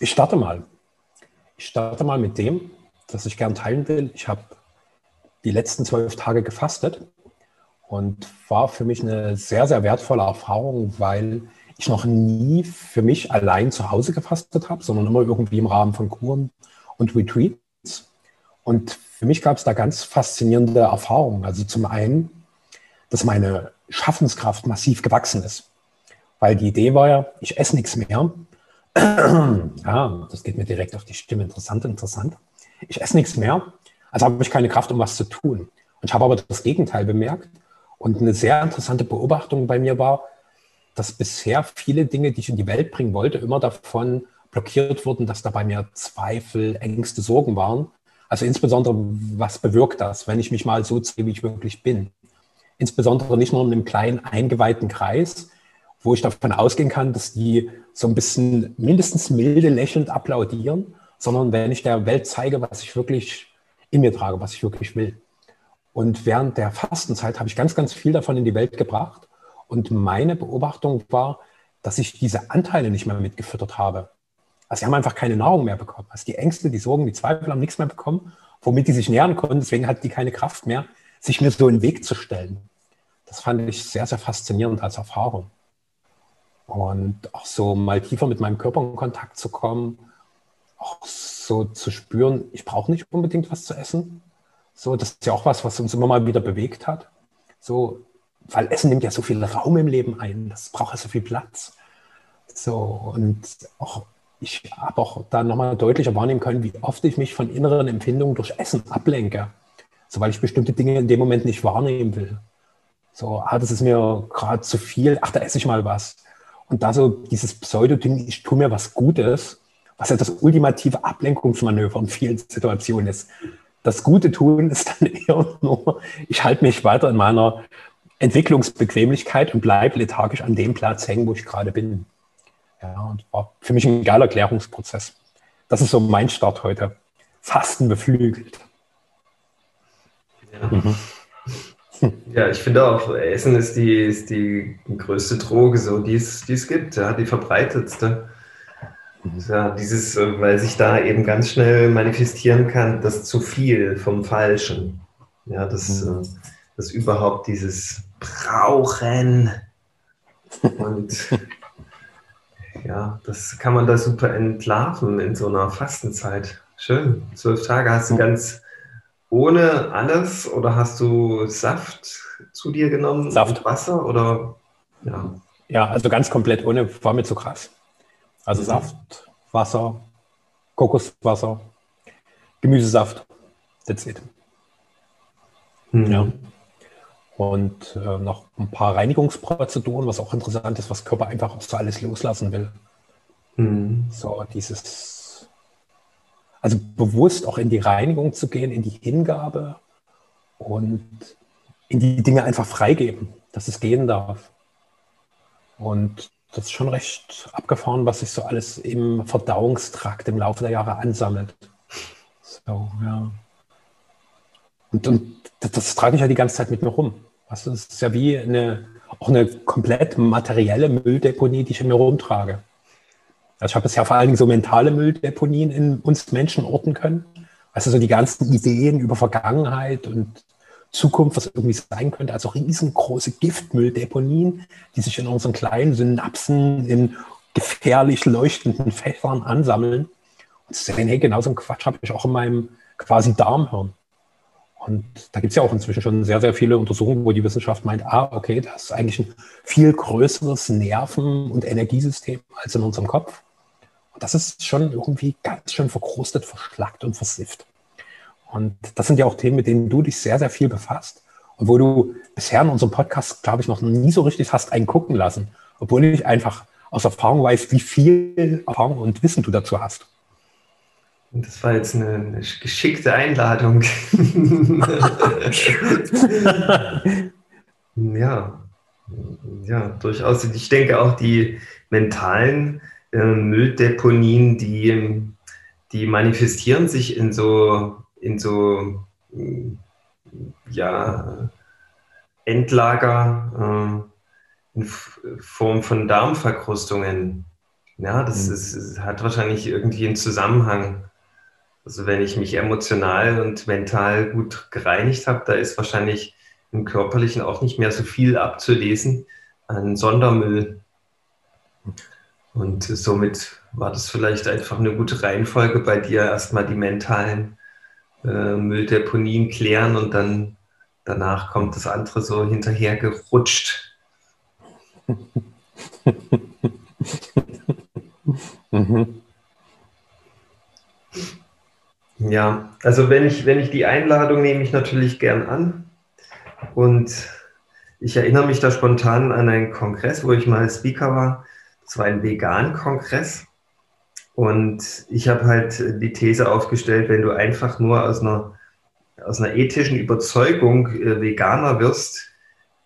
Ich starte mal. Ich starte mal mit dem, das ich gern teilen will. Ich habe die letzten zwölf Tage gefastet und war für mich eine sehr, sehr wertvolle Erfahrung, weil ich noch nie für mich allein zu Hause gefastet habe, sondern immer irgendwie im Rahmen von Kuren und Retreats. Und für mich gab es da ganz faszinierende Erfahrungen. Also zum einen, dass meine Schaffenskraft massiv gewachsen ist. Weil die Idee war ja, ich esse nichts mehr. ja, das geht mir direkt auf die Stimme. Interessant, interessant. Ich esse nichts mehr, also habe ich keine Kraft, um was zu tun. Und ich habe aber das Gegenteil bemerkt. Und eine sehr interessante Beobachtung bei mir war, dass bisher viele Dinge, die ich in die Welt bringen wollte, immer davon blockiert wurden, dass da bei mir Zweifel, Ängste, Sorgen waren. Also insbesondere, was bewirkt das, wenn ich mich mal so ziehe, wie ich wirklich bin? Insbesondere nicht nur in einem kleinen eingeweihten Kreis, wo ich davon ausgehen kann, dass die so ein bisschen mindestens milde lächelnd applaudieren, sondern wenn ich der Welt zeige, was ich wirklich in mir trage, was ich wirklich will. Und während der Fastenzeit habe ich ganz, ganz viel davon in die Welt gebracht. Und meine Beobachtung war, dass ich diese Anteile nicht mehr mitgefüttert habe. Also sie haben einfach keine Nahrung mehr bekommen. Also die Ängste, die Sorgen, die Zweifel haben nichts mehr bekommen, womit die sich nähern konnten. Deswegen hatten die keine Kraft mehr, sich mir so in den Weg zu stellen. Das fand ich sehr, sehr faszinierend als Erfahrung. Und auch so mal tiefer mit meinem Körper in Kontakt zu kommen, auch so zu spüren, ich brauche nicht unbedingt was zu essen. So, das ist ja auch was, was uns immer mal wieder bewegt hat. So, weil Essen nimmt ja so viel Raum im Leben ein, das braucht ja so viel Platz. So, und auch ich habe auch da nochmal deutlicher wahrnehmen können, wie oft ich mich von inneren Empfindungen durch Essen ablenke. So, weil ich bestimmte Dinge in dem Moment nicht wahrnehmen will. So, ah, das ist mir gerade zu viel, ach, da esse ich mal was. Und da so dieses Pseudoding, ich tue mir was Gutes, was ja das ultimative Ablenkungsmanöver in vielen Situationen ist. Das Gute tun ist dann eher nur, ich halte mich weiter in meiner Entwicklungsbequemlichkeit und bleibe lethargisch an dem Platz hängen, wo ich gerade bin. Ja, und war für mich ein geiler Klärungsprozess. Das ist so mein Start heute. Fasten beflügelt. Ja. Mhm. Ja, ich finde auch, Essen ist die, ist die größte Droge, so, die, es, die es gibt, ja, die verbreitetste. Ja, dieses, äh, weil sich da eben ganz schnell manifestieren kann, das zu viel vom Falschen. Ja, das, mhm. Äh, das überhaupt dieses Brauchen. Und ja, das kann man da super entlarven in so einer Fastenzeit. Schön. Zwölf Tage hast du ganz ohne alles oder hast du Saft zu dir genommen? Saft. Wasser oder ja? Ja, also ganz komplett ohne, war mir zu krass. Also mhm. Saft, Wasser, Kokoswasser, Gemüsesaft, that's it. Mhm. Ja. Und äh, noch ein paar Reinigungsprozeduren, was auch interessant ist, was Körper einfach auch so alles loslassen will. Mhm. So dieses, also bewusst auch in die Reinigung zu gehen, in die Hingabe und in die Dinge einfach freigeben, dass es gehen darf. Und das ist schon recht abgefahren, was sich so alles im Verdauungstrakt im Laufe der Jahre ansammelt. So, ja. Und, und das, das, trage ich ja die ganze Zeit mit mir rum. Das ist ja wie eine, auch eine komplett materielle Mülldeponie, die ich in mir rumtrage. Also ich habe bisher vor allen Dingen so mentale Mülldeponien in uns Menschen orten können. Also so die ganzen Ideen über Vergangenheit und Zukunft, was irgendwie sein könnte, also riesengroße Giftmülldeponien, die sich in unseren kleinen Synapsen in gefährlich leuchtenden Fächern ansammeln. Und sehen, hey, genau so einen Quatsch habe ich auch in meinem quasi Darmhirn. Und da gibt es ja auch inzwischen schon sehr, sehr viele Untersuchungen, wo die Wissenschaft meint, ah, okay, das ist eigentlich ein viel größeres Nerven- und Energiesystem als in unserem Kopf. Und das ist schon irgendwie ganz schön verkrustet, verschlackt und versifft. Und das sind ja auch Themen, mit denen du dich sehr, sehr viel befasst und wo du bisher in unserem Podcast, glaube ich, noch nie so richtig hast eingucken lassen, obwohl ich einfach aus Erfahrung weiß, wie viel Erfahrung und Wissen du dazu hast. Und das war jetzt eine, eine geschickte Einladung. ja, ja, durchaus. Ich denke auch die mentalen äh, Mülldeponien, die, die manifestieren sich in so in so ja, Endlager äh, in Form von Darmverkrustungen. Ja, das, mhm. ist, hat wahrscheinlich irgendwie einen Zusammenhang. Also wenn ich mich emotional und mental gut gereinigt habe, da ist wahrscheinlich im Körperlichen auch nicht mehr so viel abzulesen an Sondermüll. Und somit war das vielleicht einfach eine gute Reihenfolge bei dir, erstmal die mentalen äh, Mülldeponien klären und dann danach kommt das andere so hinterher gerutscht. mhm. Ja, also wenn ich, wenn ich die Einladung nehme ich natürlich gern an. Und ich erinnere mich da spontan an einen Kongress, wo ich mal Speaker war. Das war ein Vegan-Kongress. Und ich habe halt die These aufgestellt, wenn du einfach nur aus einer, aus einer ethischen Überzeugung äh, Veganer wirst,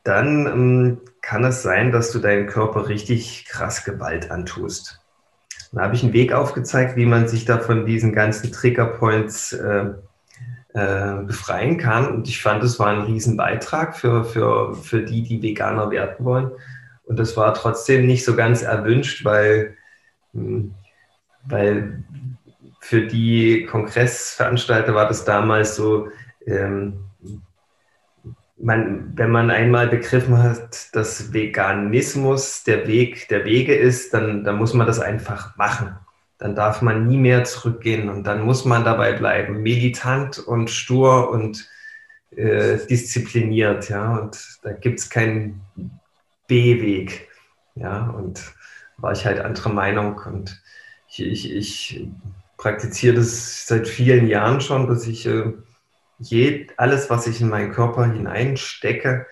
dann ähm, kann es sein, dass du deinem Körper richtig krass Gewalt antust. Da habe ich einen Weg aufgezeigt, wie man sich da von diesen ganzen Triggerpoints äh, äh, befreien kann. Und ich fand, es war ein Riesenbeitrag für, für, für die, die Veganer werden wollen. Und das war trotzdem nicht so ganz erwünscht, weil, hm, weil für die Kongressveranstalter war das damals so, ähm, man, wenn man einmal begriffen hat, dass Veganismus der Weg der Wege ist, dann, dann muss man das einfach machen. Dann darf man nie mehr zurückgehen und dann muss man dabei bleiben, militant und stur und äh, diszipliniert. Ja? Und da gibt es keinen B-Weg. Ja? Und war ich halt anderer Meinung und ich, ich, ich praktiziere das seit vielen Jahren schon, dass ich äh, je, alles, was ich in meinen Körper hineinstecke,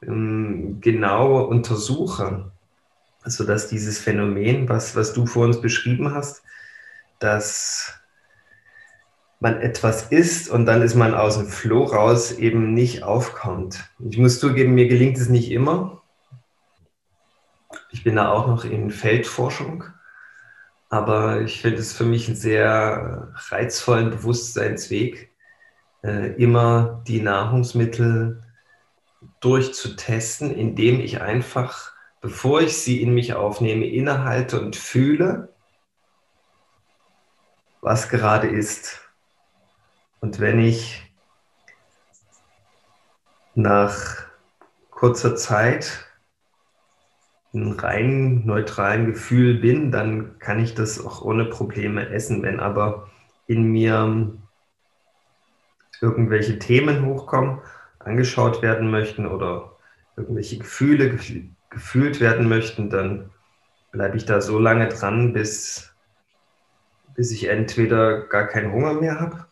genau untersuche. Sodass also, dieses Phänomen, was, was du vor uns beschrieben hast, dass man etwas isst und dann ist man aus dem Floh raus, eben nicht aufkommt. Ich muss zugeben, mir gelingt es nicht immer. Ich bin da auch noch in Feldforschung, aber ich finde es für mich einen sehr reizvollen Bewusstseinsweg, immer die Nahrungsmittel durchzutesten, indem ich einfach, bevor ich sie in mich aufnehme, innehalte und fühle, was gerade ist. Und wenn ich nach kurzer Zeit ein rein neutralen Gefühl bin, dann kann ich das auch ohne Probleme essen. Wenn aber in mir irgendwelche Themen hochkommen, angeschaut werden möchten oder irgendwelche Gefühle gefühlt werden möchten, dann bleibe ich da so lange dran, bis, bis ich entweder gar keinen Hunger mehr habe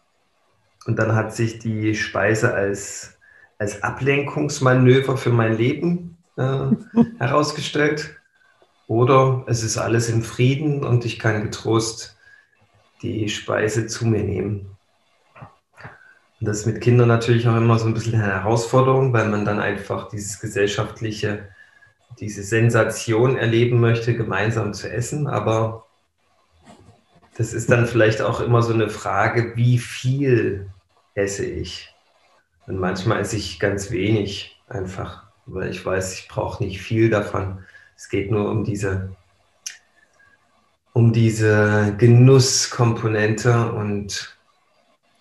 und dann hat sich die Speise als, als Ablenkungsmanöver für mein Leben äh, herausgestellt oder es ist alles in Frieden und ich kann getrost die Speise zu mir nehmen. Das ist mit Kindern natürlich auch immer so ein bisschen eine Herausforderung, weil man dann einfach dieses gesellschaftliche, diese Sensation erleben möchte, gemeinsam zu essen. Aber das ist dann vielleicht auch immer so eine Frage, wie viel esse ich? Und manchmal esse ich ganz wenig einfach, weil ich weiß, ich brauche nicht viel davon. Es geht nur um diese, um diese Genusskomponente und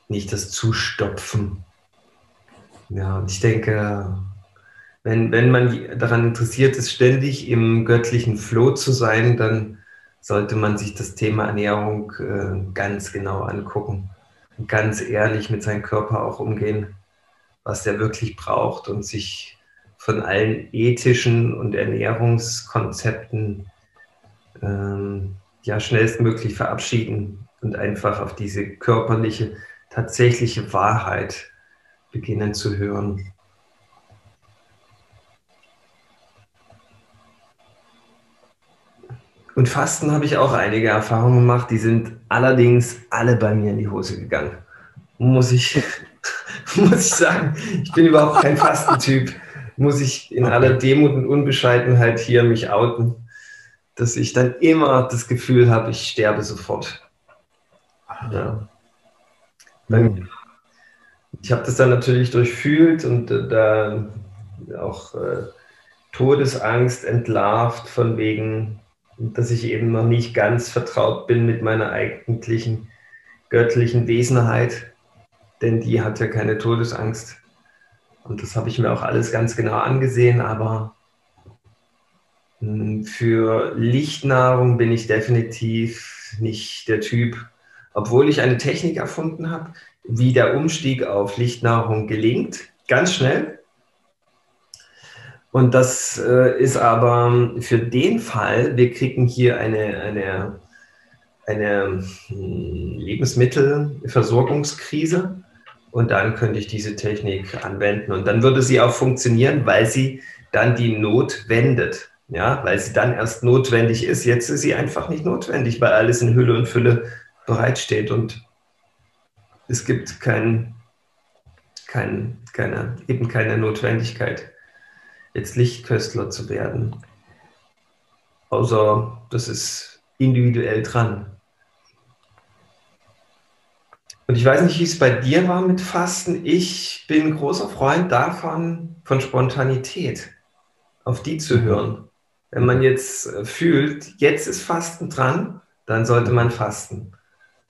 nicht das Zustopfen. Ja, und ich denke, wenn, wenn man daran interessiert ist, ständig im göttlichen Flow zu sein, dann sollte man sich das Thema Ernährung äh, ganz genau angucken. Und ganz ehrlich mit seinem Körper auch umgehen, was der wirklich braucht und sich von allen ethischen und Ernährungskonzepten ähm, ja schnellstmöglich verabschieden und einfach auf diese körperliche tatsächliche Wahrheit beginnen zu hören. Und Fasten habe ich auch einige Erfahrungen gemacht, die sind allerdings alle bei mir in die Hose gegangen. Muss ich, muss ich sagen, ich bin überhaupt kein Fastentyp. Muss ich in aller Demut und Unbescheidenheit hier mich outen, dass ich dann immer das Gefühl habe, ich sterbe sofort. Ja. Mhm. Ich habe das dann natürlich durchfühlt und äh, da auch äh, Todesangst entlarvt von wegen, dass ich eben noch nicht ganz vertraut bin mit meiner eigentlichen göttlichen Wesenheit, denn die hat ja keine Todesangst. Und das habe ich mir auch alles ganz genau angesehen, aber hm, für Lichtnahrung bin ich definitiv nicht der Typ, obwohl ich eine Technik erfunden habe, wie der Umstieg auf Lichtnahrung gelingt, ganz schnell. Und das äh, ist aber für den Fall, wir kriegen hier eine, eine, eine hm, Lebensmittelversorgungskrise und dann könnte ich diese Technik anwenden und dann würde sie auch funktionieren, weil sie dann die Not wendet. Ja, weil sie dann erst notwendig ist. Jetzt ist sie einfach nicht notwendig, weil alles in Hülle und Fülle bereitsteht und es gibt kein, kein, keine, eben keine Notwendigkeit jetzt Lichtköstler zu werden. Außer das ist individuell dran. Und ich weiß nicht, wie es bei dir war mit Fasten. Ich bin großer Freund davon, von Spontanität, auf die zu hören. Wenn man jetzt fühlt, jetzt ist Fasten dran, dann sollte man fasten.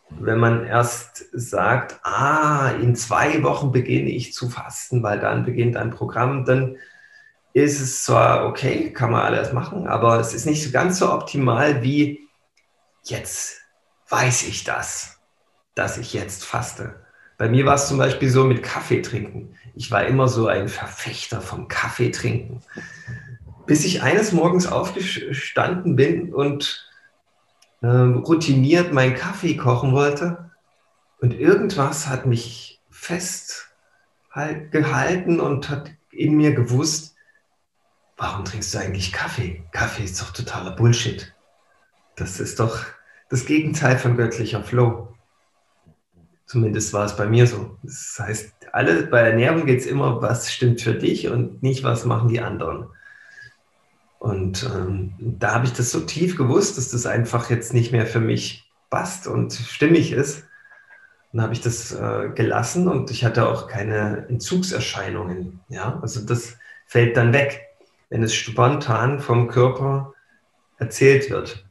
Wenn man erst sagt, ah, in zwei Wochen beginne ich zu fasten, weil dann beginnt ein Programm, dann ist es zwar okay, kann man alles machen, aber es ist nicht so ganz so optimal wie jetzt weiß ich das, dass ich jetzt faste. Bei mir war es zum Beispiel so mit Kaffee trinken. Ich war immer so ein Verfechter vom Kaffee trinken. Bis ich eines Morgens aufgestanden bin und äh, routiniert meinen Kaffee kochen wollte. Und irgendwas hat mich fest halt und hat in mir gewusst, warum trinkst du eigentlich Kaffee? Kaffee ist doch totaler Bullshit. Das ist doch das Gegenteil von göttlicher Flow. Zumindest war es bei mir so. Das heißt, alle, bei Ernährung geht es immer, was stimmt für dich und nicht, was machen die anderen. Und ähm, da habe ich das so tief gewusst, dass das einfach jetzt nicht mehr für mich passt und stimmig ist. Dann habe ich das äh, gelassen und ich hatte auch keine Entzugserscheinungen. Ja, also das fällt dann weg wenn es spontan vom Körper erzählt wird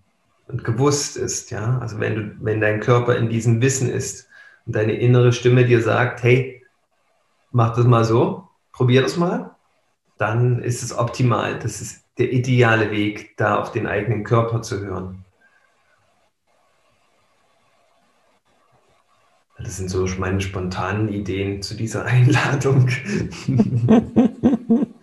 und gewusst ist, ja, also wenn du, wenn dein Körper in diesem Wissen ist und deine innere Stimme dir sagt, hey, mach das mal so, probier das mal, dann ist es optimal. Das ist der ideale Weg, da auf den eigenen Körper zu hören. Das sind so meine spontanen Ideen zu dieser Einladung.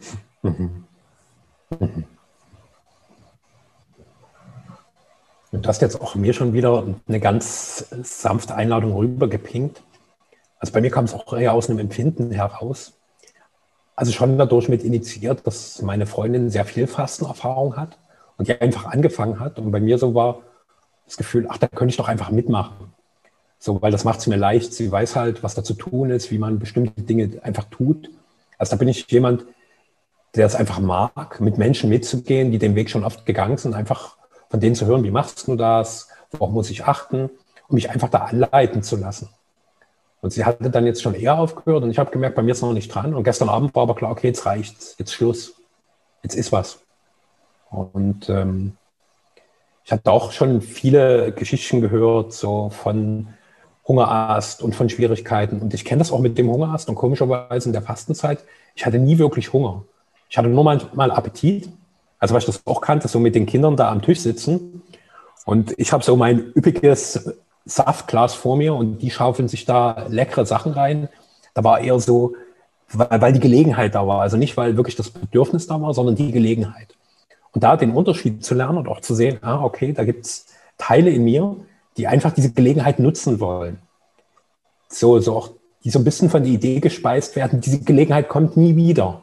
Du hast jetzt auch mir schon wieder eine ganz sanfte Einladung rübergepinkt. Also bei mir kam es auch eher aus einem Empfinden heraus. Also schon dadurch mit initiiert, dass meine Freundin sehr viel Fastenerfahrung hat und die einfach angefangen hat. Und bei mir so war das Gefühl, ach, da könnte ich doch einfach mitmachen. So, weil das macht es mir leicht. Sie weiß halt, was da zu tun ist, wie man bestimmte Dinge einfach tut. Also da bin ich jemand, der es einfach mag, mit Menschen mitzugehen, die den Weg schon oft gegangen sind, einfach von denen zu hören, wie machst du das, worauf muss ich achten, um mich einfach da anleiten zu lassen. Und sie hatte dann jetzt schon eher aufgehört und ich habe gemerkt, bei mir ist noch nicht dran. Und gestern Abend war aber klar, okay, jetzt reicht's, jetzt Schluss, jetzt ist was. Und ähm, ich hatte auch schon viele Geschichten gehört, so von Hungerast und von Schwierigkeiten. Und ich kenne das auch mit dem Hungerast und komischerweise in der Fastenzeit. Ich hatte nie wirklich Hunger. Ich hatte nur mal, Appetit. Also, weil ich das auch kannte, so mit den Kindern da am Tisch sitzen. Und ich habe so mein üppiges Saftglas vor mir und die schaufeln sich da leckere Sachen rein. Da war eher so, weil, weil die Gelegenheit da war. Also nicht, weil wirklich das Bedürfnis da war, sondern die Gelegenheit. Und da den Unterschied zu lernen und auch zu sehen, ah, okay, da gibt es Teile in mir, die einfach diese Gelegenheit nutzen wollen. So, so auch, die so ein bisschen von der Idee gespeist werden, diese Gelegenheit kommt nie wieder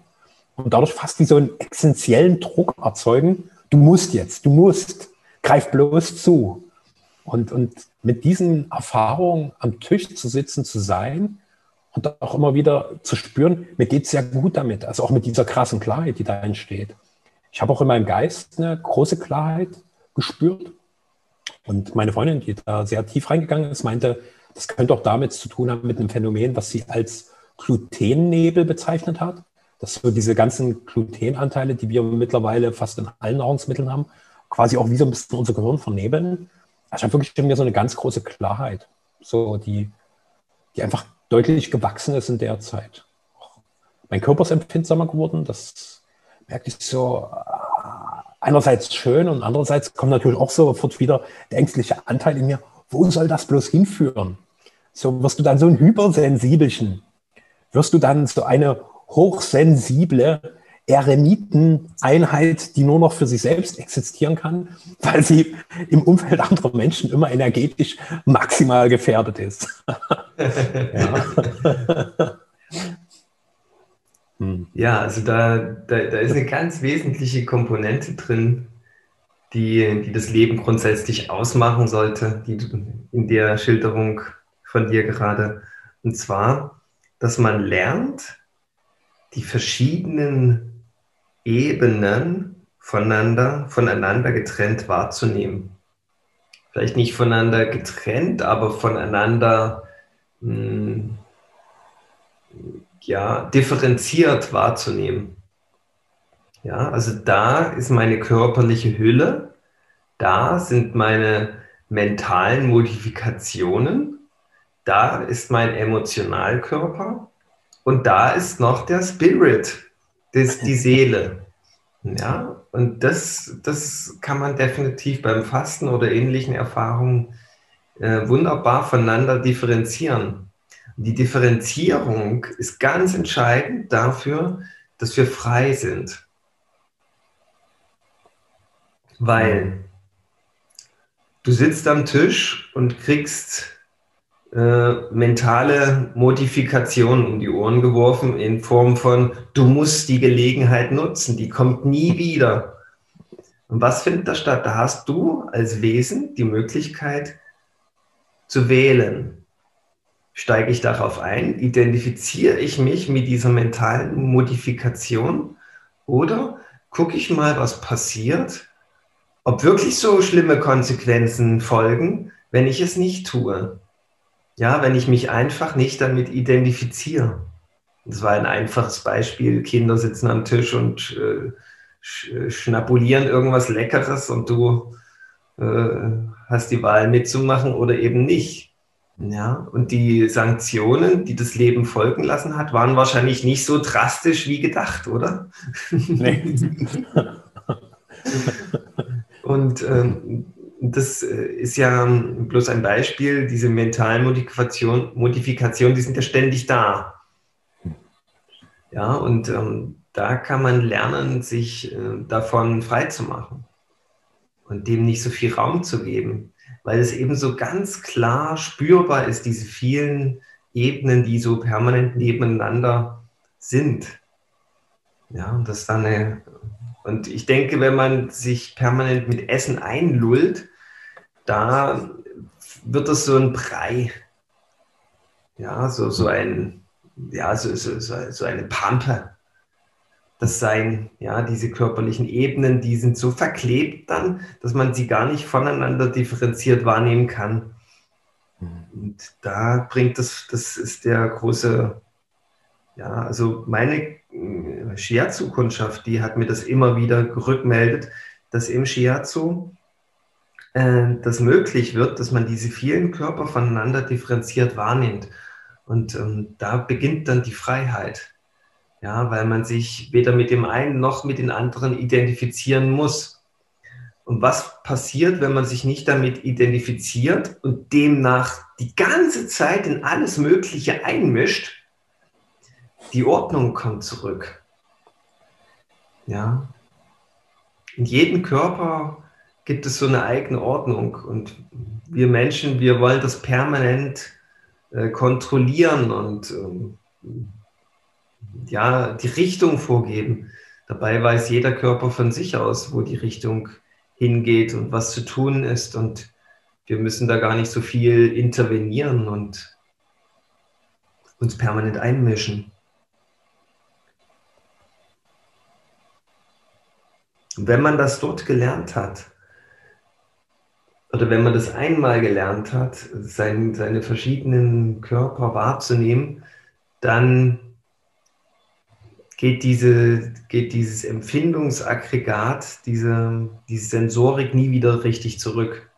und dadurch fast wie so einen essentiellen Druck erzeugen. Du musst jetzt, du musst, greif bloß zu. Und, und mit diesen Erfahrungen am Tisch zu sitzen, zu sein und auch immer wieder zu spüren, mir geht es sehr gut damit. Also auch mit dieser krassen Klarheit, die da entsteht. Ich habe auch in meinem Geist eine große Klarheit gespürt. Und meine Freundin, die da sehr tief reingegangen ist, meinte, das könnte auch damit zu tun haben mit einem Phänomen, was sie als Glutennebel bezeichnet hat dass so diese ganzen Glutenanteile, die wir mittlerweile fast in allen Nahrungsmitteln haben, quasi auch wie so ein bisschen unser Gehirn vernebeln. Also ich wirklich in mir so eine ganz große Klarheit, so die, die einfach deutlich gewachsen ist in der Zeit. Mein Körper ist empfindsamer geworden, das merke ich so äh, einerseits schön und andererseits kommt natürlich auch sofort wieder der ängstliche Anteil in mir, wo soll das bloß hinführen? So wirst du dann so ein Hypersensibelchen, wirst du dann so eine hochsensible Eremiteneinheit, die nur noch für sich selbst existieren kann, weil sie im Umfeld anderer Menschen immer energetisch maximal gefährdet ist. ja. Ja, also da, da, da ist eine ganz wesentliche Komponente drin, die, die das Leben grundsätzlich ausmachen sollte, die in der Schilderung von dir gerade. Und zwar, dass man lernt, die verschiedenen Ebenen voneinander, voneinander getrennt wahrzunehmen. Vielleicht nicht voneinander getrennt, aber voneinander mh, hm, ja, differenziert wahrzunehmen. Ja, also da ist meine körperliche Hülle, da sind meine mentalen Modifikationen, da ist mein Emotionalkörper und da ist noch der Spirit, das die Seele. Ja, und das, das kann man definitiv beim Fasten oder ähnlichen Erfahrungen äh, wunderbar voneinander differenzieren. Die Differenzierung ist ganz entscheidend dafür, dass wir frei sind. Weil du sitzt am Tisch und kriegst äh, mentale Modifikationen um die Ohren geworfen in Form von, du musst die Gelegenheit nutzen, die kommt nie wieder. Und was findet da statt? Da hast du als Wesen die Möglichkeit zu wählen steige ich darauf ein? Identifiziere ich mich mit dieser mentalen Modifikation? Oder gucke ich mal, was passiert? Ob wirklich so schlimme Konsequenzen folgen, wenn ich es nicht tue? Ja, wenn ich mich einfach nicht damit identifiziere. Das war ein einfaches Beispiel. Kinder sitzen am Tisch und äh, schnabulieren irgendwas Leckeres und du äh, hast die Wahl mitzumachen oder eben nicht. Ja, und die Sanktionen, die das Leben folgen lassen hat, waren wahrscheinlich nicht so drastisch wie gedacht, oder? Nee. und ähm, das äh, ist ja bloß ein Beispiel, diese mentalen Modifikation, Modifikationen, die sind ja ständig da. Ja, und ähm, da kann man lernen, sich äh, davon frei zu machen und dem nicht so viel Raum zu geben weil es eben so ganz klar spürbar ist, diese vielen Ebenen, die so permanent nebeneinander sind. Ja, und das dann eine, und ich denke, wenn man sich permanent mit Essen einlullt, da wird das so ein Brei. Ja, so, so ein, ja, so, so, so eine Pampe das Sein, ja, diese körperlichen Ebenen, die sind so verklebt dann, dass man sie gar nicht voneinander differenziert wahrnehmen kann. Mhm. Und da bringt das, das ist der große, ja, also meine Shiatsu-Kundschaft, die hat mir das immer wieder rückmeldet, dass im Shiatsu äh, das möglich wird, dass man diese vielen Körper voneinander differenziert wahrnimmt. Und ähm, da beginnt dann die Freiheit. Ja, weil man sich weder mit dem einen noch mit den anderen identifizieren muss. Und was passiert, wenn man sich nicht damit identifiziert und demnach die ganze Zeit in alles Mögliche einmischt? Die Ordnung kommt zurück. Ja. In jedem Körper gibt es so eine eigene Ordnung und wir Menschen, wir wollen das permanent äh, kontrollieren und ähm, ja, die Richtung vorgeben. Dabei weiß jeder Körper von sich aus, wo die Richtung hingeht und was zu tun ist. Und wir müssen da gar nicht so viel intervenieren und uns permanent einmischen. Und wenn man das dort gelernt hat, oder wenn man das einmal gelernt hat, sein, seine verschiedenen Körper wahrzunehmen, dann geht, diese, geht dieses Empfindungsaggregat, diese, diese Sensorik nie wieder richtig zurück.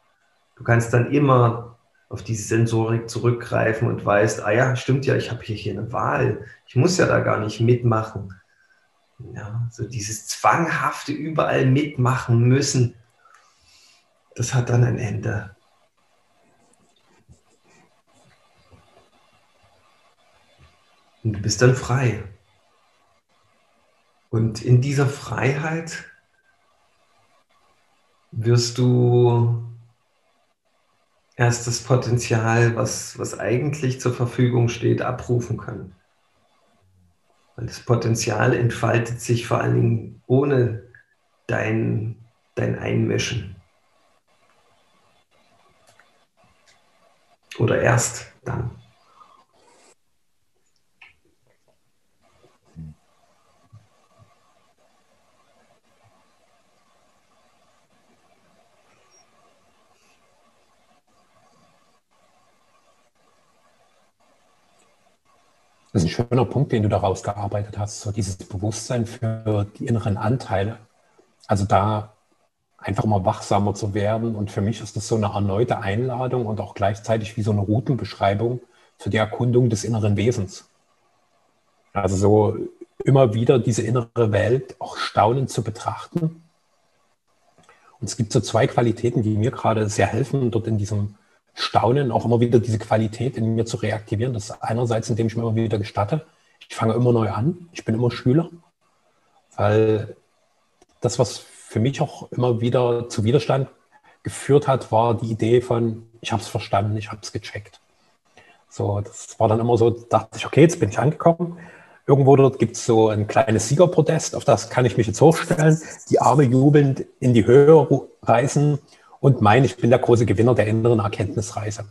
Du kannst dann immer auf diese Sensorik zurückgreifen und weißt, ah ja, stimmt ja, ich habe hier, hier eine Wahl. Ich muss ja da gar nicht mitmachen. Ja, so dieses zwanghafte überall mitmachen müssen, das hat dann ein Ende. Und du bist dann frei. Und in dieser Freiheit wirst du erst das Potenzial, was, was eigentlich zur Verfügung steht, abrufen können. Weil das Potenzial entfaltet sich vor allen Dingen ohne dein, dein Einmischen. Oder erst dann. Ist ein schöner Punkt, den du daraus gearbeitet hast, so dieses Bewusstsein für die inneren Anteile. Also da einfach mal wachsamer zu werden. Und für mich ist das so eine erneute Einladung und auch gleichzeitig wie so eine Routenbeschreibung für die Erkundung des inneren Wesens. Also so immer wieder diese innere Welt auch staunend zu betrachten. Und es gibt so zwei Qualitäten, die mir gerade sehr helfen, dort in diesem Staunen, auch immer wieder diese Qualität in mir zu reaktivieren. Das ist einerseits, indem ich mir immer wieder gestatte, ich fange immer neu an, ich bin immer Schüler, weil das, was für mich auch immer wieder zu Widerstand geführt hat, war die Idee von, ich habe es verstanden, ich habe es gecheckt. So, das war dann immer so, dachte ich, okay, jetzt bin ich angekommen. Irgendwo dort gibt es so ein kleines Siegerprotest, auf das kann ich mich jetzt hochstellen, die Arme jubelnd in die Höhe reißen und mein, ich bin der große Gewinner der inneren Erkenntnisreise.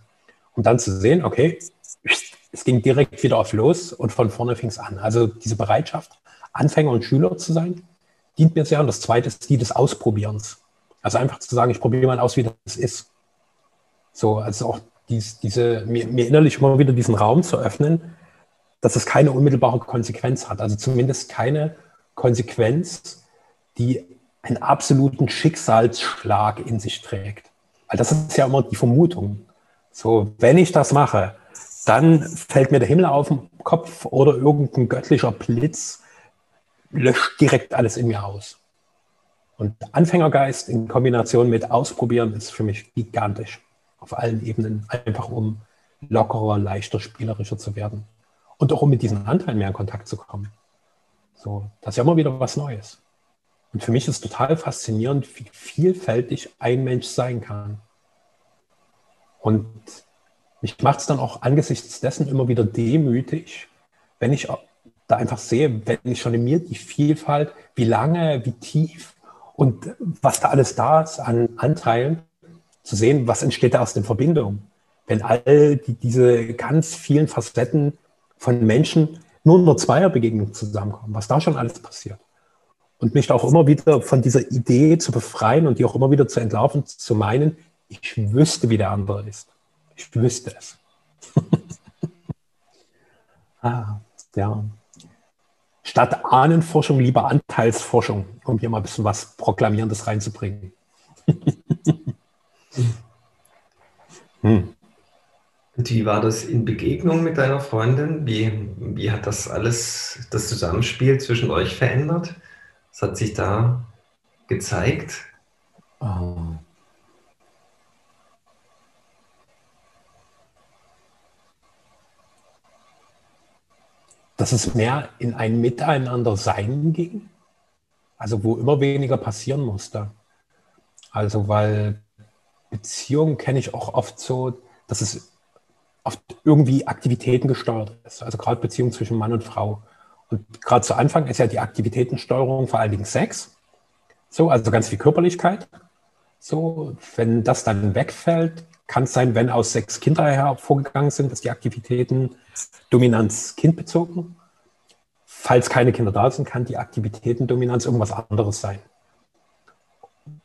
Um dann zu sehen, okay, es ging direkt wieder auf los und von vorne fing es an. Also diese Bereitschaft, Anfänger und Schüler zu sein, dient mir sehr. Und das zweite ist die des Ausprobierens. Also einfach zu sagen, ich probiere mal aus, wie das ist. So, also auch dies, diese, mir, mir innerlich immer wieder diesen Raum zu öffnen, dass es keine unmittelbare Konsequenz hat. Also zumindest keine Konsequenz, die einen absoluten Schicksalsschlag in sich trägt. Weil das ist ja immer die Vermutung. So, wenn ich das mache, dann fällt mir der Himmel auf den Kopf oder irgendein göttlicher Blitz löscht direkt alles in mir aus. Und Anfängergeist in Kombination mit Ausprobieren ist für mich gigantisch. Auf allen Ebenen, einfach um lockerer, leichter, spielerischer zu werden. Und auch um mit diesen Anteilen mehr in Kontakt zu kommen. So, das ist ja immer wieder was Neues. Und für mich ist total faszinierend, wie vielfältig ein Mensch sein kann. Und mich macht es dann auch angesichts dessen immer wieder demütig, wenn ich da einfach sehe, wenn ich schon in mir die Vielfalt, wie lange, wie tief und was da alles da ist an Anteilen, zu sehen, was entsteht da aus den Verbindungen. Wenn all die, diese ganz vielen Facetten von Menschen nur in einer Zweierbegegnung zusammenkommen, was da schon alles passiert und mich auch immer wieder von dieser Idee zu befreien und die auch immer wieder zu entlarven, zu meinen, ich wüsste, wie der andere ist. Ich wüsste es. ah, ja. Statt Ahnenforschung lieber Anteilsforschung, um hier mal ein bisschen was Proklamierendes reinzubringen. hm. Wie war das in Begegnung mit deiner Freundin? Wie, wie hat das alles, das Zusammenspiel zwischen euch verändert? Was hat sich da gezeigt? Oh. Dass es mehr in ein Miteinander sein ging, also wo immer weniger passieren musste. Also weil Beziehungen kenne ich auch oft so, dass es oft irgendwie Aktivitäten gesteuert ist. Also gerade Beziehungen zwischen Mann und Frau. Und gerade zu Anfang ist ja die Aktivitätensteuerung vor allen Dingen Sex. So, also ganz viel Körperlichkeit. So, wenn das dann wegfällt, kann es sein, wenn aus sechs Kinder hervorgegangen sind, dass die Aktivitäten Dominanz kindbezogen. Falls keine Kinder da sind, kann die Aktivitätendominanz irgendwas anderes sein.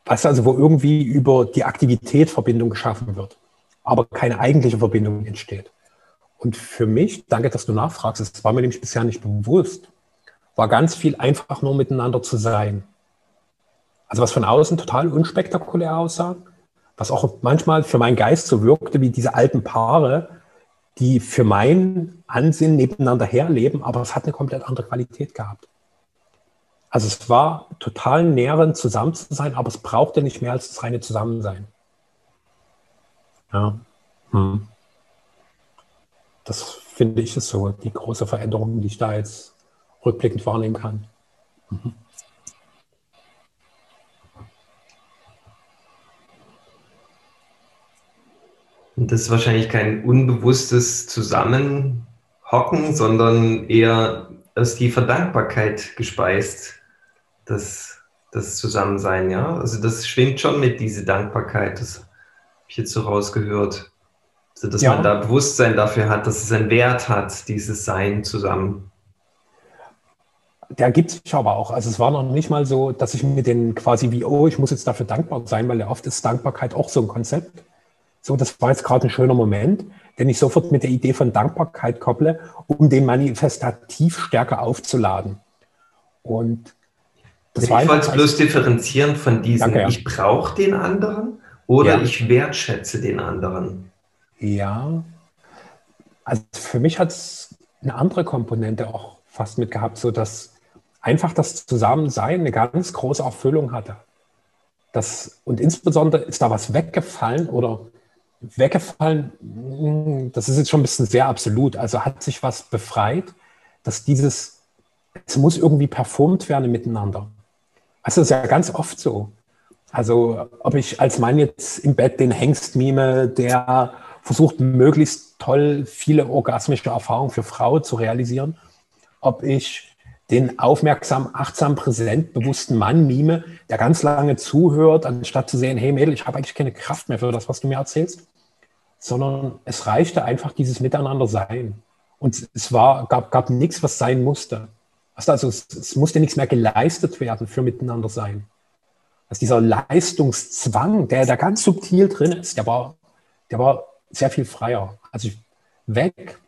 Du, also wo irgendwie über die Aktivität Verbindung geschaffen wird, aber keine eigentliche Verbindung entsteht. Und für mich, danke, dass du nachfragst, das war mir nämlich bisher nicht bewusst, war ganz viel einfach nur miteinander zu sein. Also was von außen total unspektakulär aussah, was auch manchmal für meinen Geist so wirkte wie diese alten Paare, die für mein Ansehen nebeneinander herleben, aber es hat eine komplett andere Qualität gehabt. Also es war total nährend, zusammen zu sein, aber es brauchte nicht mehr als das reine Zusammensein. Ja. Hm. Das finde ich ist so die große Veränderung, die ich da jetzt rückblickend wahrnehmen kann. Mhm. Und das ist wahrscheinlich kein unbewusstes Zusammenhocken, sondern eher aus tiefer Dankbarkeit gespeist, das, das Zusammensein, ja. Also das schwingt schon mit, diese Dankbarkeit, das habe ich jetzt so rausgehört. Also dass ja. man da Bewusstsein dafür hat, dass es einen Wert hat, dieses Sein zusammen. Der gibt sich aber auch. Also es war noch nicht mal so, dass ich mir den quasi wie, oh, ich muss jetzt dafür dankbar sein, weil ja oft ist Dankbarkeit auch so ein Konzept so, das war jetzt gerade ein schöner Moment, den ich sofort mit der Idee von Dankbarkeit kopple, um den manifestativ stärker aufzuladen. Und das ich wollte es bloß differenzieren von diesem, Danke, ja. ich brauche den anderen oder ja. ich wertschätze den anderen. Ja, also für mich hat es eine andere Komponente auch fast mit gehabt, so dass einfach das Zusammensein eine ganz große Erfüllung hatte. Das, und insbesondere ist da was weggefallen oder weggefallen, hm, das ist jetzt schon ein bisschen sehr absolut. Also hat sich was befreit, dass dieses, es muss irgendwie performt werden miteinander. Also das ist ja ganz oft so. Also ob ich als Mann jetzt im Bett den Hengst mime, der versucht möglichst toll viele orgasmische Erfahrungen für Frau zu realisieren, ob ich den aufmerksam, achtsam, präsent, bewussten Mann mime, der ganz lange zuhört, anstatt zu sehen, hey Mädel, ich habe eigentlich keine Kraft mehr für das, was du mir erzählst sondern es reichte einfach dieses Miteinander sein. Und es war, gab, gab nichts, was sein musste. Also es, es musste nichts mehr geleistet werden für Miteinander sein. Also dieser Leistungszwang, der da ganz subtil drin ist, der war, der war sehr viel freier. Also weg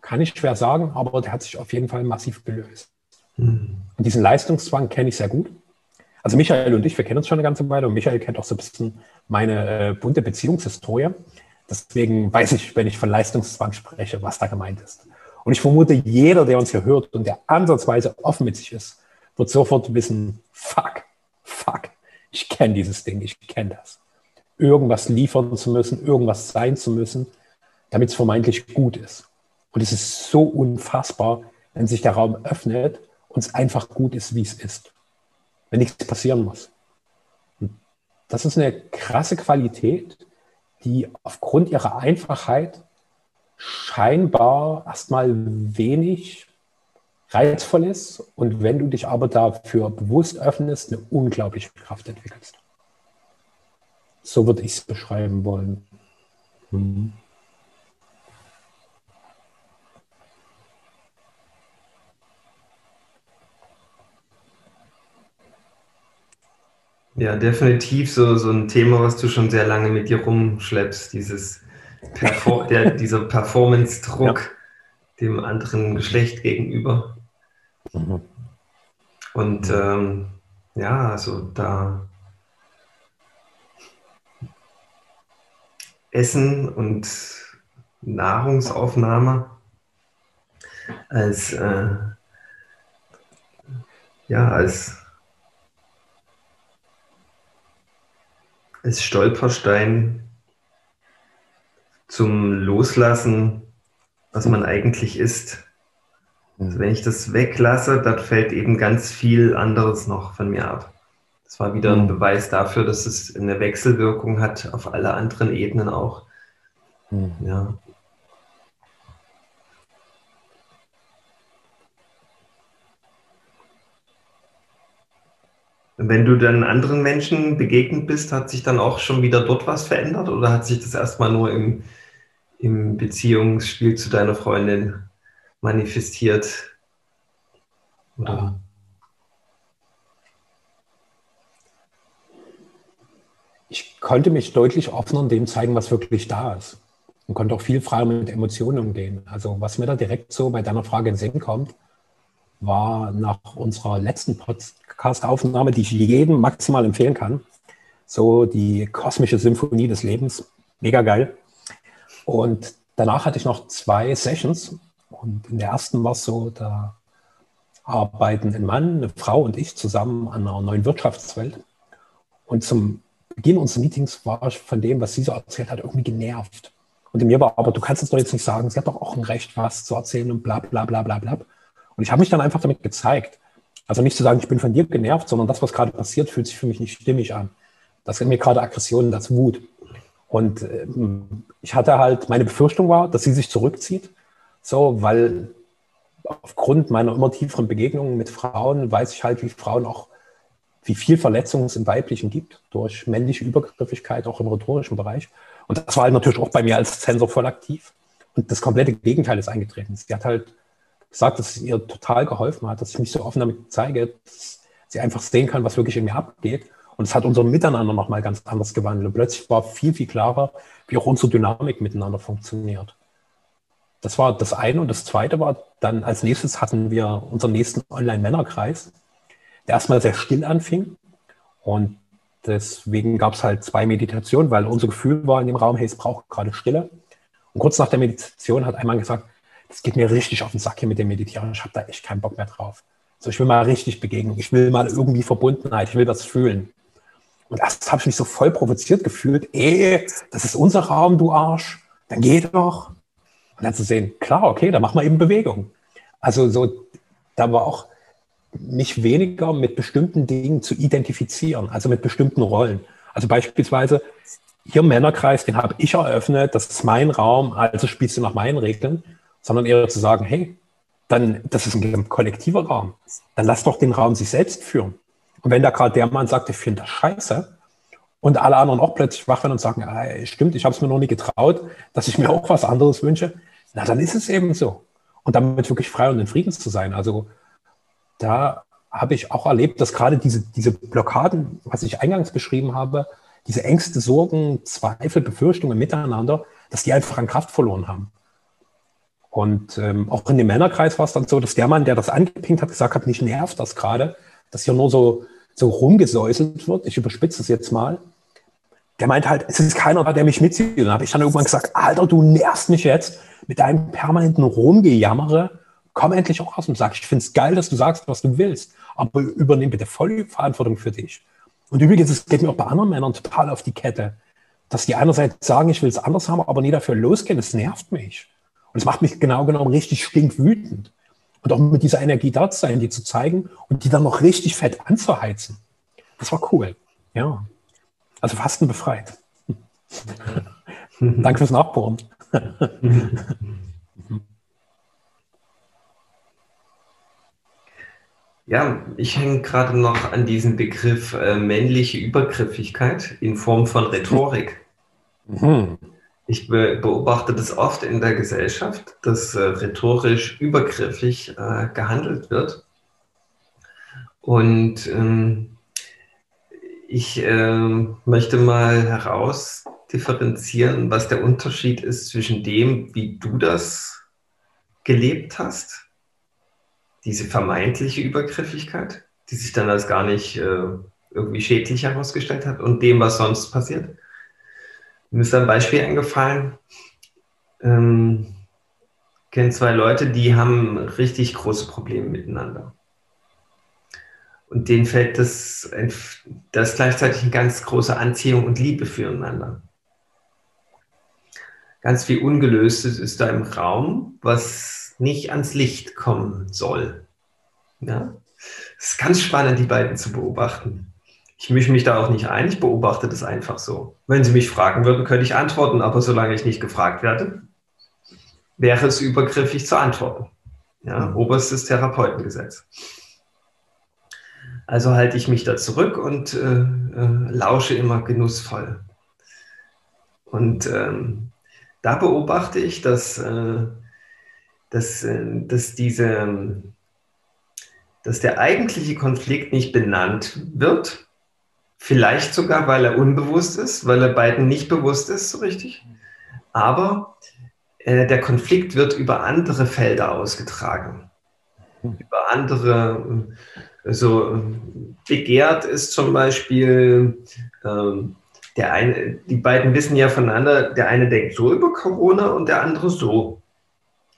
kann ich schwer sagen, aber der hat sich auf jeden Fall massiv gelöst. Mhm. Und diesen Leistungszwang kenne ich sehr gut. Also Michael und ich, wir kennen uns schon eine ganze Weile und Michael kennt auch so ein bisschen meine äh, bunte Beziehungshistorie. Deswegen weiß ich, wenn ich von Leistungszwang spreche, was da gemeint ist. Und ich vermute, jeder, der uns hier hört und der ansatzweise offen mit sich ist, wird sofort wissen, fuck, fuck, ich kenne dieses Ding, ich kenne das. Irgendwas liefern zu müssen, irgendwas sein zu müssen, damit es vermeintlich gut ist. Und es ist so unfassbar, wenn sich der Raum öffnet und es einfach gut ist, wie es ist. Wenn nichts passieren muss. Und das ist eine krasse Qualität, die aufgrund ihrer Einfachheit scheinbar erstmal wenig reizvoll ist und wenn du dich aber dafür bewusst öffnest, eine unglaubliche Kraft entwickelst. So würde ich es beschreiben wollen. Hm. Ja, definitiv so, so ein Thema, was du schon sehr lange mit dir rumschleppst, dieses Perfor der, dieser Performance-Druck ja. dem anderen Geschlecht gegenüber. Mhm. Und ähm, ja, also da Essen und Nahrungsaufnahme als äh, ja als als Stolperstein zum Loslassen, was man eigentlich ist. Also wenn ich das weglasse, dann fällt eben ganz viel anderes noch von mir ab. Das war wieder ein. Beweis dafür, dass es eine Wechselwirkung hat auf alle anderen Ebenen auch. Mhm. Ja. Wenn du dann anderen Menschen begegnet bist, hat sich dann auch schon wieder dort was verändert oder hat sich das erstmal nur im, im Beziehungsspiel zu deiner Freundin manifestiert? Oder? Ich konnte mich deutlich offener in dem zeigen, was wirklich da ist. Und konnte auch viel freier mit Emotionen umgehen. Also was mir da direkt so bei deiner Frage in Sinn kommt, war nach unserer letzten Podcast-Aufnahme, die ich jedem maximal empfehlen kann, so die kosmische Symphonie des Lebens. Mega geil. Und danach hatte ich noch zwei Sessions. Und in der ersten war es so, da arbeiten ein Mann, eine Frau und ich zusammen an einer neuen Wirtschaftswelt. Und zum Beginn unseres Meetings war ich von dem, was sie so erzählt hat, irgendwie genervt. Und in mir war, aber du kannst es doch jetzt nicht sagen, sie hat doch auch ein Recht, was zu erzählen und bla bla bla bla bla. Und ich habe mich dann einfach damit gezeigt. Also nicht zu sagen, ich bin von dir genervt, sondern das, was gerade passiert, fühlt sich für mich nicht stimmig an. Das sind mir gerade Aggressionen, das Wut. Und ähm, ich hatte halt, meine Befürchtung war, dass sie sich zurückzieht, so, weil aufgrund meiner immer tieferen Begegnungen mit Frauen weiß ich halt, wie Frauen auch, wie viel Verletzungen es im Weiblichen gibt, durch männliche Übergriffigkeit, auch im rhetorischen Bereich. Und das war halt natürlich auch bei mir als Zensor voll aktiv. Und das komplette Gegenteil ist eingetreten. Sie hat halt gesagt, dass es ihr total geholfen hat, dass ich mich so offen damit zeige, dass sie einfach sehen kann, was wirklich in mir abgeht. Und es hat unser Miteinander nochmal ganz anders gewandelt. Und plötzlich war viel, viel klarer, wie auch unsere Dynamik miteinander funktioniert. Das war das eine. Und das zweite war dann als nächstes hatten wir unseren nächsten Online-Männerkreis, erstmal sehr still anfing. Und deswegen gab es halt zwei Meditationen, weil unser Gefühl war in dem Raum, hey, es braucht gerade Stille. Und kurz nach der Meditation hat ein Mann gesagt, das geht mir richtig auf den Sack hier mit dem Meditieren. Ich habe da echt keinen Bock mehr drauf. So, ich will mal richtig Begegnung. Ich will mal irgendwie Verbundenheit. Ich will das fühlen. Und erst habe ich mich so voll provoziert gefühlt. Ey, das ist unser Raum, du Arsch. Dann geh doch. Und dann zu sehen, klar, okay, dann machen wir eben Bewegung. Also so, da war auch mich weniger mit bestimmten Dingen zu identifizieren, also mit bestimmten Rollen. Also beispielsweise hier im Männerkreis, den habe ich eröffnet, das ist mein Raum, also spielst du nach meinen Regeln, sondern eher zu sagen, hey, dann, das ist ein kollektiver Raum, dann lass doch den Raum sich selbst führen. Und wenn da gerade der Mann sagt, ich finde das scheiße, und alle anderen auch plötzlich wach werden und sagen, ah, stimmt, ich habe es mir noch nie getraut, dass ich mir auch was anderes wünsche, na, dann ist es eben so. Und damit wirklich frei und in Frieden zu sein. Also da habe ich auch erlebt, dass gerade diese, diese Blockaden, was ich eingangs beschrieben habe, diese Ängste, Sorgen, Zweifel, Befürchtungen miteinander, dass die einfach an Kraft verloren haben. Und ähm, auch in dem Männerkreis war es dann so, dass der Mann, der das angepinkt hat, gesagt hat, mich nervt das gerade, dass hier nur so, so rumgesäuselt wird. Ich überspitze es jetzt mal. Der meint halt, es ist keiner da, der mich mitzieht. Und dann habe ich dann irgendwann gesagt, Alter, du nervst mich jetzt mit deinem permanenten Rumgejammere. Komm endlich auch raus und sag, ich finde es geil, dass du sagst, was du willst. Aber übernimm bitte voll die Verantwortung für dich. Und übrigens, es geht mir auch bei anderen Männern total auf die Kette, dass die einerseits sagen, ich will es anders haben, aber nie dafür losgehen. Das nervt mich. Und es macht mich genau genommen richtig stinkwütend. Und auch mit dieser Energie da zu sein, die zu zeigen und die dann noch richtig fett anzuheizen. Das war cool. Ja. Also Fasten befreit. Danke fürs Nachbohren. Ja, ich hänge gerade noch an diesem Begriff äh, männliche Übergriffigkeit in Form von Rhetorik. Mhm. Ich be beobachte das oft in der Gesellschaft, dass äh, rhetorisch übergriffig äh, gehandelt wird. Und ähm, ich ähm, möchte mal herausdifferenzieren, was der Unterschied ist zwischen dem, wie du das gelebt hast diese vermeintliche Übergriffigkeit, die sich dann als gar nicht äh, irgendwie schädlich herausgestellt hat und dem, was sonst passiert. Mir ist ein Beispiel eingefallen. Ähm, kenne zwei Leute, die haben richtig große Probleme miteinander. Und denen fällt das, das gleichzeitig eine ganz große Anziehung und Liebe füreinander. Ganz viel Ungelöstes ist da im Raum, was nicht ans Licht kommen soll. Ja? Es ist ganz spannend, die beiden zu beobachten. Ich mische mich da auch nicht ein, ich beobachte das einfach so. Wenn Sie mich fragen würden, könnte ich antworten, aber solange ich nicht gefragt werde, wäre es übergriffig zu antworten. Ja, oberstes Therapeutengesetz. Also halte ich mich da zurück und äh, äh, lausche immer genussvoll. Und ähm, da beobachte ich, dass äh, dass, äh, dass, diese, dass der eigentliche Konflikt nicht benannt wird. Vielleicht sogar, weil er unbewusst ist, weil er beiden nicht bewusst ist, so richtig. Aber äh, der Konflikt wird über andere Felder ausgetragen. über andere. Also begehrt ist zum Beispiel, ähm, der eine, die beiden wissen ja voneinander, der eine denkt so über Corona und der andere so.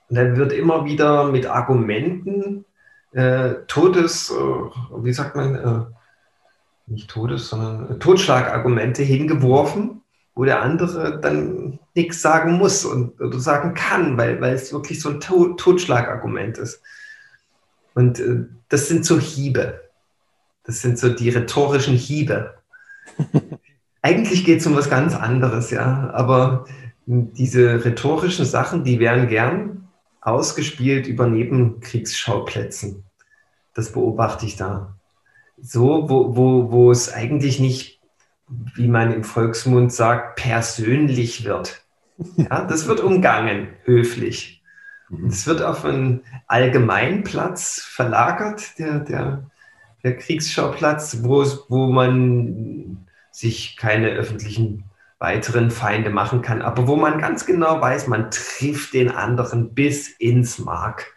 Und dann wird immer wieder mit Argumenten äh, Todes, äh, wie sagt man, äh, nicht Todes, sondern äh, Totschlagargumente hingeworfen, wo der andere dann nichts sagen muss und oder sagen kann, weil, weil es wirklich so ein to Totschlagargument ist. Und äh, das sind so Hiebe. Das sind so die rhetorischen Hiebe. Eigentlich geht es um was ganz anderes, ja. Aber diese rhetorischen Sachen, die werden gern ausgespielt über Nebenkriegsschauplätzen. Das beobachte ich da. So, wo, wo, wo es eigentlich nicht, wie man im Volksmund sagt, persönlich wird. Ja, das wird umgangen, höflich. Es wird auf einen Allgemeinplatz verlagert, der, der, der Kriegsschauplatz, wo, wo man sich keine öffentlichen weiteren Feinde machen kann, aber wo man ganz genau weiß, man trifft den anderen bis ins Mark.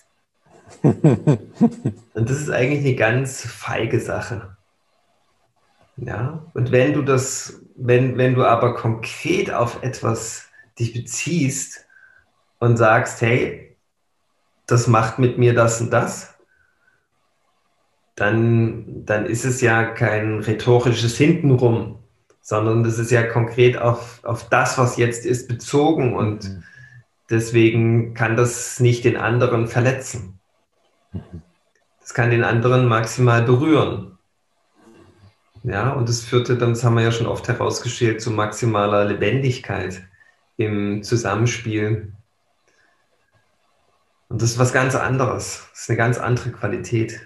Und das ist eigentlich eine ganz feige Sache. Ja, und wenn du das, wenn, wenn du aber konkret auf etwas dich beziehst und sagst, hey, das macht mit mir das und das, dann, dann ist es ja kein rhetorisches Hintenrum, sondern das ist ja konkret auf, auf das, was jetzt ist, bezogen und mhm. deswegen kann das nicht den anderen verletzen. Das kann den anderen maximal berühren. Ja, und das führte dann, das haben wir ja schon oft herausgestellt, zu maximaler Lebendigkeit im Zusammenspiel und das ist was ganz anderes. Das ist eine ganz andere Qualität.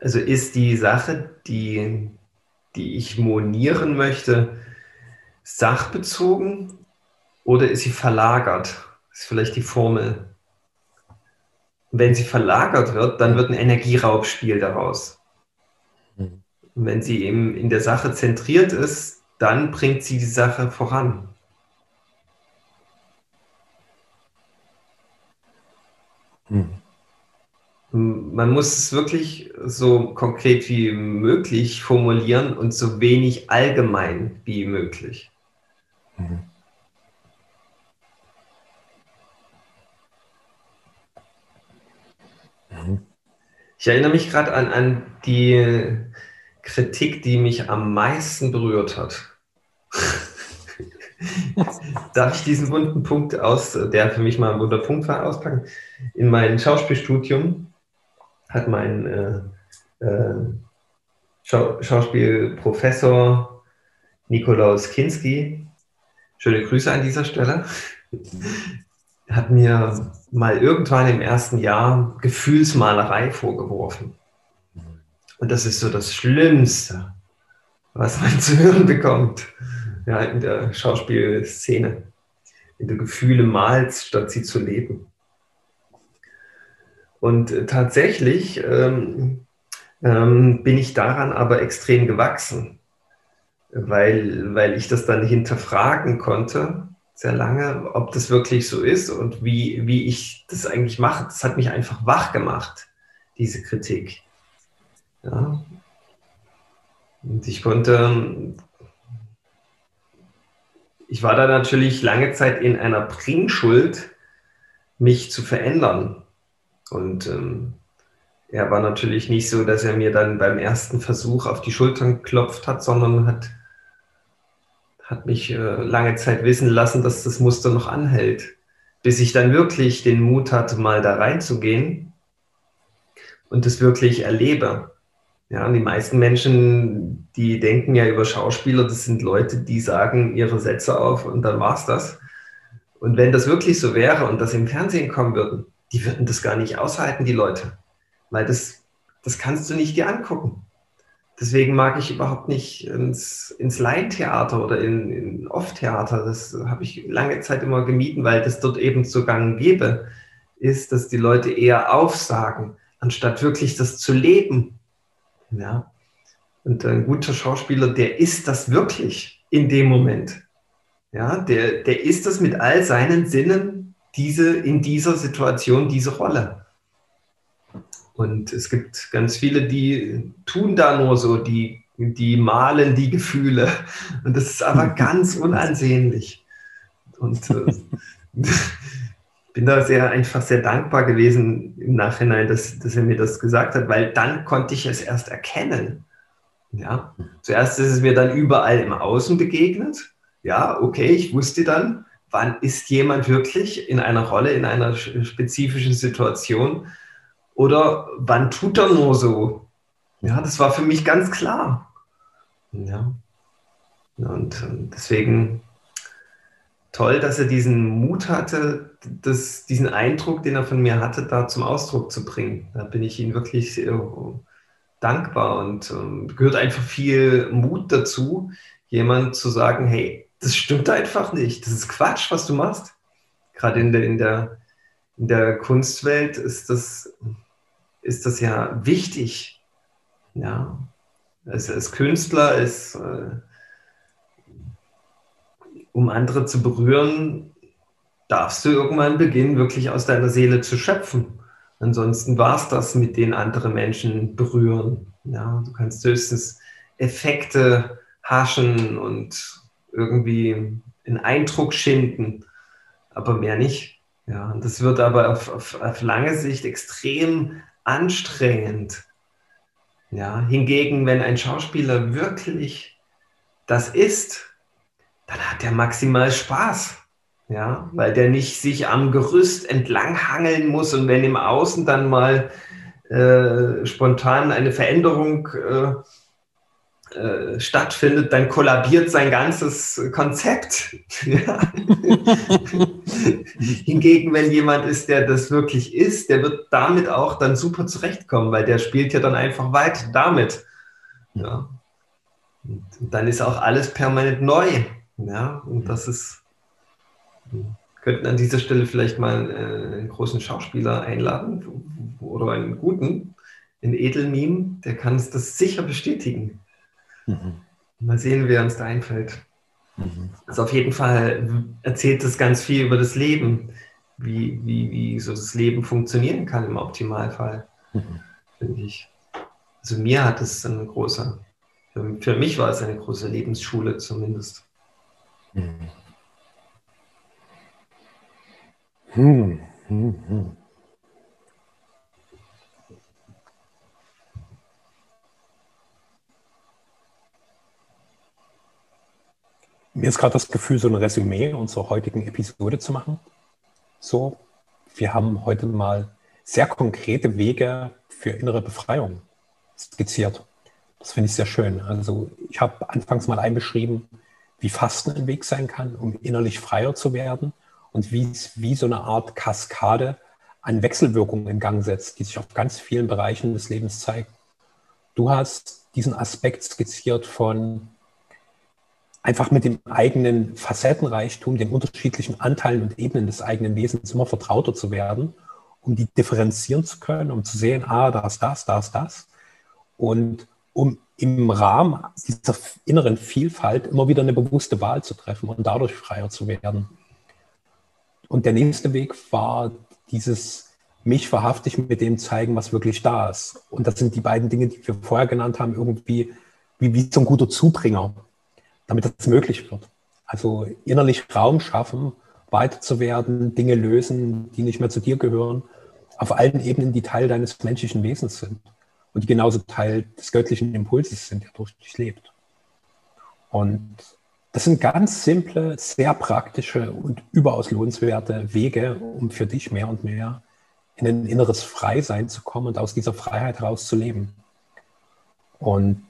Also ist die Sache, die, die ich monieren möchte, sachbezogen oder ist sie verlagert? Das ist vielleicht die Formel. Wenn sie verlagert wird, dann wird ein Energieraubspiel daraus. Und wenn sie eben in der Sache zentriert ist, dann bringt sie die Sache voran. Hm. Man muss es wirklich so konkret wie möglich formulieren und so wenig allgemein wie möglich. Mhm. Ich erinnere mich gerade an, an die Kritik, die mich am meisten berührt hat. Darf ich diesen wunden Punkt aus, der für mich mal ein wunder Punkt war, auspacken? In meinem Schauspielstudium hat mein äh, äh, Schau Schauspielprofessor Nikolaus Kinski, schöne Grüße an dieser Stelle, hat mir mal irgendwann im ersten Jahr Gefühlsmalerei vorgeworfen. Und das ist so das Schlimmste, was man zu hören bekommt ja, in der Schauspielszene, in der Gefühle malst, statt sie zu leben. Und äh, tatsächlich ähm, ähm, bin ich daran aber extrem gewachsen, weil, weil ich das dann hinterfragen konnte, sehr lange, ob das wirklich so ist und wie, wie ich das eigentlich mache. Das hat mich einfach wach gemacht, diese Kritik. Ja. Und ich konnte ich war da natürlich lange Zeit in einer Bringschuld, mich zu verändern. Und ähm, er war natürlich nicht so, dass er mir dann beim ersten Versuch auf die Schultern geklopft hat, sondern hat, hat mich äh, lange Zeit wissen lassen, dass das Muster noch anhält. Bis ich dann wirklich den Mut hatte, mal da reinzugehen und das wirklich erlebe. Ja, die meisten Menschen, die denken ja über Schauspieler, das sind Leute, die sagen ihre Sätze auf und dann war's das. Und wenn das wirklich so wäre und das im Fernsehen kommen würden, die würden das gar nicht aushalten, die Leute. Weil das, das kannst du nicht dir angucken. Deswegen mag ich überhaupt nicht ins, ins Laientheater oder in, in Off-Theater. Das habe ich lange Zeit immer gemieden, weil das dort eben so gang gäbe, ist, dass die Leute eher aufsagen, anstatt wirklich das zu leben ja? Und ein guter Schauspieler, der ist das wirklich in dem Moment. Ja, der, der ist das mit all seinen Sinnen diese, in dieser Situation diese Rolle. Und es gibt ganz viele, die tun da nur so, die, die malen die Gefühle. Und das ist aber ganz unansehnlich. Und äh, bin da sehr einfach sehr dankbar gewesen im Nachhinein, dass, dass er mir das gesagt hat, weil dann konnte ich es erst erkennen. Ja, zuerst ist es mir dann überall im Außen begegnet. Ja, okay, ich wusste dann, wann ist jemand wirklich in einer Rolle, in einer spezifischen Situation oder wann tut er nur so. Ja, das war für mich ganz klar. Ja. Und ähm, deswegen toll, dass er diesen Mut hatte, das, diesen Eindruck, den er von mir hatte, da zum Ausdruck zu bringen. Da bin ich ihm wirklich sehr dankbar und ähm, gehört einfach viel Mut dazu, jemand zu sagen, hey, das stimmt einfach nicht, das ist Quatsch, was du machst. Gerade in der, in der, in der Kunstwelt ist das, ist das ja wichtig. Ja, als, als Künstler ist, äh, um andere zu berühren, darfst du irgendwann beginnen, wirklich aus deiner Seele zu schöpfen. Ansonsten war es das, mit denen andere Menschen berühren. Ja, du kannst höchstens Effekte haschen und irgendwie einen Eindruck schinden, aber mehr nicht. Ja, und das wird aber auf, auf, auf lange Sicht extrem anstrengend. Ja, hingegen, wenn ein Schauspieler wirklich das ist, dann hat er maximal Spaß. Ja, weil der nicht sich am Gerüst entlanghangeln muss und wenn im Außen dann mal äh, spontan eine Veränderung äh, äh, stattfindet, dann kollabiert sein ganzes Konzept. Hingegen, wenn jemand ist, der das wirklich ist, der wird damit auch dann super zurechtkommen, weil der spielt ja dann einfach weiter damit. Ja. Und dann ist auch alles permanent neu. Ja, und das ist, wir könnten an dieser Stelle vielleicht mal äh, einen großen Schauspieler einladen oder einen guten, einen Edelmeme, der kann uns das sicher bestätigen. Mhm. Mal sehen, wer uns da einfällt. Mhm. Also auf jeden Fall erzählt es ganz viel über das Leben, wie, wie, wie so das Leben funktionieren kann im Optimalfall, mhm. finde ich. Also mir hat es eine große, für mich war es eine große Lebensschule zumindest. Hm. Hm, hm, hm. Mir ist gerade das Gefühl, so ein Resümee unserer heutigen Episode zu machen. So, wir haben heute mal sehr konkrete Wege für innere Befreiung skizziert. Das finde ich sehr schön. Also ich habe anfangs mal einbeschrieben, wie Fasten ein Weg sein kann, um innerlich freier zu werden und wie es wie so eine Art Kaskade an Wechselwirkungen in Gang setzt, die sich auf ganz vielen Bereichen des Lebens zeigen. Du hast diesen Aspekt skizziert von einfach mit dem eigenen Facettenreichtum, den unterschiedlichen Anteilen und Ebenen des eigenen Wesens immer vertrauter zu werden, um die differenzieren zu können, um zu sehen, ah, da ist das, da ist das. Und um im Rahmen dieser inneren Vielfalt immer wieder eine bewusste Wahl zu treffen und dadurch freier zu werden. Und der nächste Weg war dieses mich wahrhaftig mit dem zeigen, was wirklich da ist. Und das sind die beiden Dinge, die wir vorher genannt haben, irgendwie wie, wie so ein guter Zubringer, damit das möglich wird. Also innerlich Raum schaffen, weiter zu werden, Dinge lösen, die nicht mehr zu dir gehören, auf allen Ebenen, die Teil deines menschlichen Wesens sind und die genauso Teil des göttlichen Impulses sind, der durch dich lebt. Und das sind ganz simple, sehr praktische und überaus lohnenswerte Wege, um für dich mehr und mehr in ein inneres Freisein zu kommen und aus dieser Freiheit heraus zu leben. Und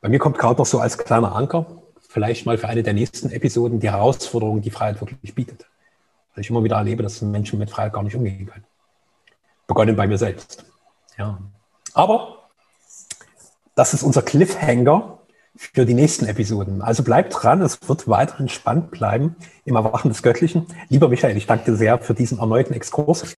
bei mir kommt gerade noch so als kleiner Anker, vielleicht mal für eine der nächsten Episoden, die Herausforderung, die Freiheit wirklich bietet. Weil ich immer wieder erlebe, dass Menschen mit Freiheit gar nicht umgehen können. Begonnen bei mir selbst. Ja. Aber das ist unser Cliffhanger für die nächsten Episoden. Also bleibt dran, es wird weiterhin spannend bleiben im Erwachen des Göttlichen. Lieber Michael, ich danke dir sehr für diesen erneuten Exkurs.